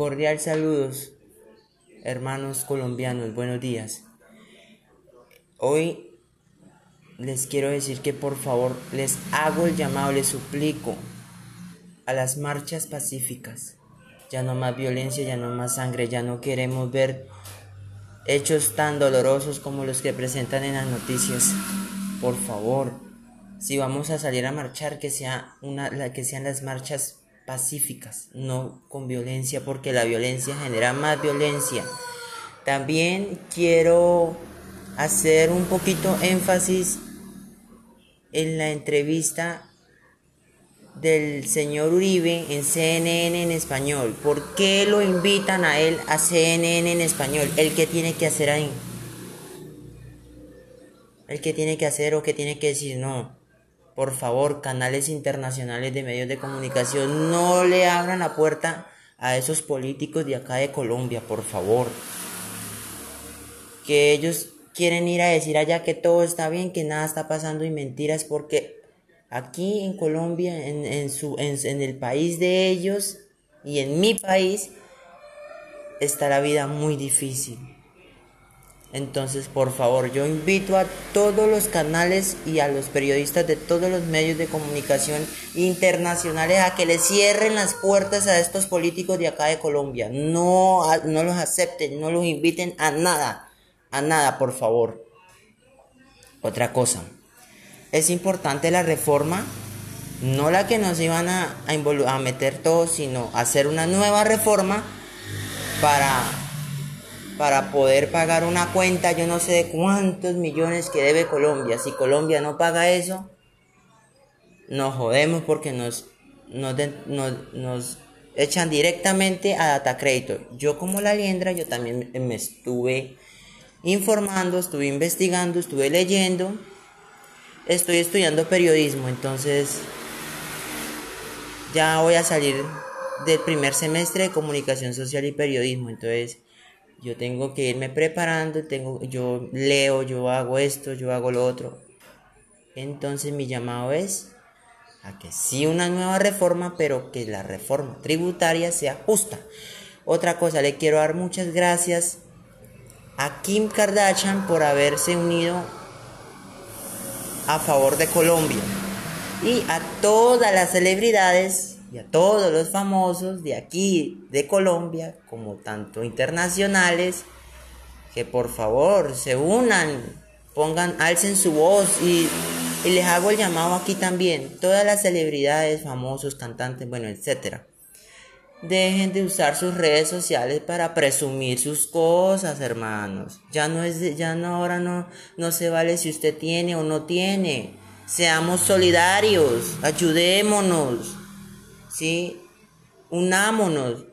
Cordial saludos, hermanos colombianos, buenos días. Hoy les quiero decir que por favor les hago el llamado, les suplico a las marchas pacíficas. Ya no más violencia, ya no más sangre, ya no queremos ver hechos tan dolorosos como los que presentan en las noticias. Por favor, si vamos a salir a marchar, que sea una, que sean las marchas pacíficas, no con violencia, porque la violencia genera más violencia. También quiero hacer un poquito énfasis en la entrevista del señor Uribe en CNN en español. ¿Por qué lo invitan a él a CNN en español? ¿El que tiene que hacer ahí? ¿El que tiene que hacer o qué tiene que decir? No. Por favor, canales internacionales de medios de comunicación, no le abran la puerta a esos políticos de acá de Colombia, por favor. Que ellos quieren ir a decir allá que todo está bien, que nada está pasando y mentiras, porque aquí en Colombia, en, su, en el país de ellos y en mi país, está la vida muy difícil. Entonces, por favor, yo invito a todos los canales y a los periodistas de todos los medios de comunicación internacionales a que le cierren las puertas a estos políticos de acá de Colombia. No, no los acepten, no los inviten a nada, a nada, por favor. Otra cosa, es importante la reforma, no la que nos iban a, a, a meter todos, sino hacer una nueva reforma para para poder pagar una cuenta, yo no sé de cuántos millones que debe Colombia. Si Colombia no paga eso, nos jodemos porque nos, nos, echan directamente a Data Creator. Yo como la liendra, yo también me estuve informando, estuve investigando, estuve leyendo, estoy estudiando periodismo, entonces ya voy a salir del primer semestre de comunicación social y periodismo, entonces yo tengo que irme preparando, tengo, yo leo, yo hago esto, yo hago lo otro. Entonces mi llamado es a que sí una nueva reforma, pero que la reforma tributaria sea justa. Otra cosa, le quiero dar muchas gracias a Kim Kardashian por haberse unido a favor de Colombia y a todas las celebridades y a todos los famosos de aquí, de Colombia, como tanto internacionales, que por favor se unan, pongan, alcen su voz y, les hago el llamado aquí también, todas las celebridades, famosos, cantantes, bueno, etcétera. Dejen de usar sus redes sociales para presumir sus cosas, hermanos. Ya no es, ya no, ahora no, no se vale si usted tiene o no tiene. Seamos solidarios, ayudémonos. ¿Sí? Unámonos,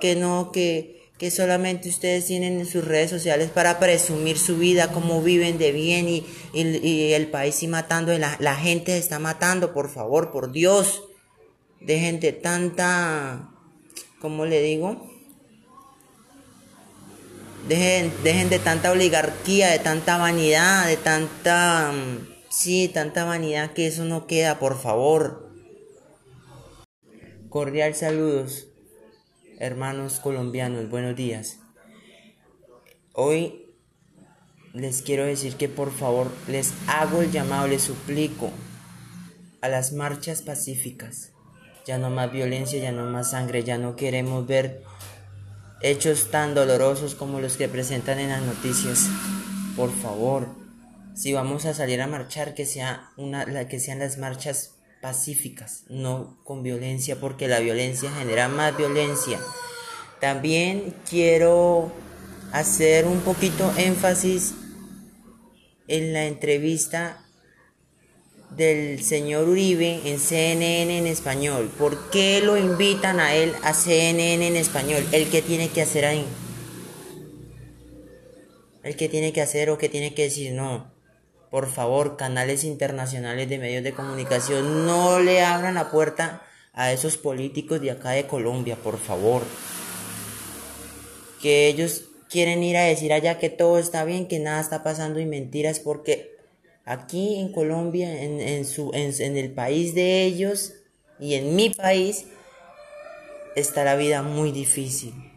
que no, que, que solamente ustedes tienen en sus redes sociales para presumir su vida, cómo viven de bien y, y, el país y matando, la, la gente está matando, por favor, por Dios, dejen de tanta, ¿cómo le digo? Dejen, dejen de tanta oligarquía, de tanta vanidad, de tanta, sí, tanta vanidad que eso no queda, por favor. Cordial saludos, hermanos colombianos, buenos días. Hoy les quiero decir que por favor les hago el llamado, les suplico a las marchas pacíficas. Ya no más violencia, ya no más sangre, ya no queremos ver hechos tan dolorosos como los que presentan en las noticias. Por favor, si vamos a salir a marchar, que sea una, que sean las marchas pacíficas, no con violencia, porque la violencia genera más violencia. También quiero hacer un poquito énfasis en la entrevista del señor Uribe en CNN en español. ¿Por qué lo invitan a él a CNN en español? ¿El que tiene que hacer ahí? ¿El que tiene que hacer o qué tiene que decir? No. Por favor, canales internacionales de medios de comunicación, no le abran la puerta a esos políticos de acá de Colombia, por favor. Que ellos quieren ir a decir allá que todo está bien, que nada está pasando y mentiras, porque aquí en Colombia, en, su, en el país de ellos y en mi país, está la vida muy difícil.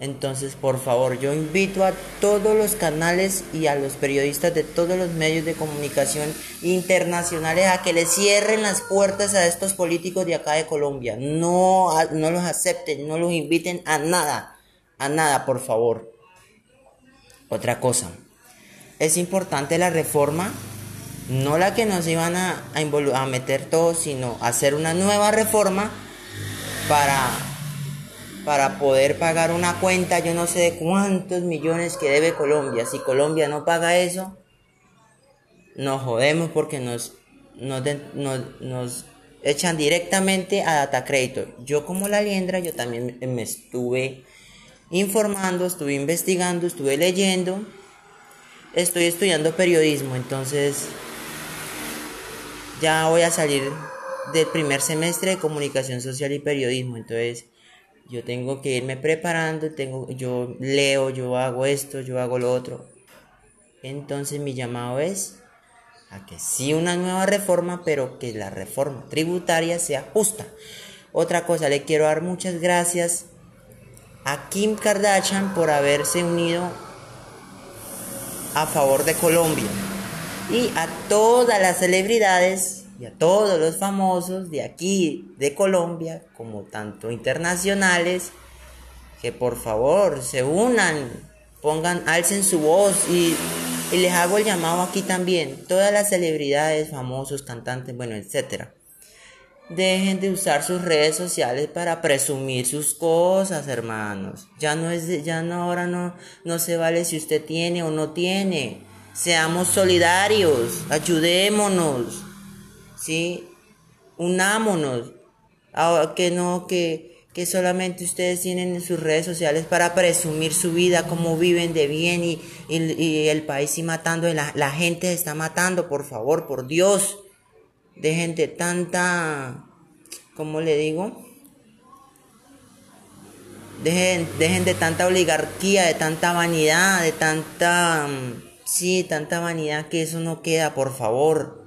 Entonces, por favor, yo invito a todos los canales y a los periodistas de todos los medios de comunicación internacionales a que le cierren las puertas a estos políticos de acá de Colombia. No, no los acepten, no los inviten a nada, a nada, por favor. Otra cosa, es importante la reforma, no la que nos iban a, a, a meter todos, sino hacer una nueva reforma para para poder pagar una cuenta, yo no sé de cuántos millones que debe Colombia. Si Colombia no paga eso, nos jodemos porque nos, nos, echan directamente a data crédito. Yo como la liendra, yo también me estuve informando, estuve investigando, estuve leyendo, estoy estudiando periodismo, entonces ya voy a salir del primer semestre de comunicación social y periodismo, entonces yo tengo que irme preparando, tengo, yo leo, yo hago esto, yo hago lo otro. Entonces mi llamado es a que sí una nueva reforma, pero que la reforma tributaria sea justa. Otra cosa, le quiero dar muchas gracias a Kim Kardashian por haberse unido a favor de Colombia y a todas las celebridades y a todos los famosos de aquí, de Colombia, como tanto internacionales, que por favor se unan, pongan, alcen su voz y, y les hago el llamado aquí también, todas las celebridades, famosos, cantantes, bueno, etcétera. Dejen de usar sus redes sociales para presumir sus cosas, hermanos. Ya no es, ya no ahora no, no se vale si usted tiene o no tiene. Seamos solidarios, ayudémonos. ¿Sí? Unámonos, que no, que, que solamente ustedes tienen en sus redes sociales para presumir su vida, cómo viven de bien y, y, el país y matando, la, la gente se está matando, por favor, por Dios, dejen de tanta, ¿cómo le digo? Dejen, dejen de tanta oligarquía, de tanta vanidad, de tanta, sí, tanta vanidad que eso no queda, por favor.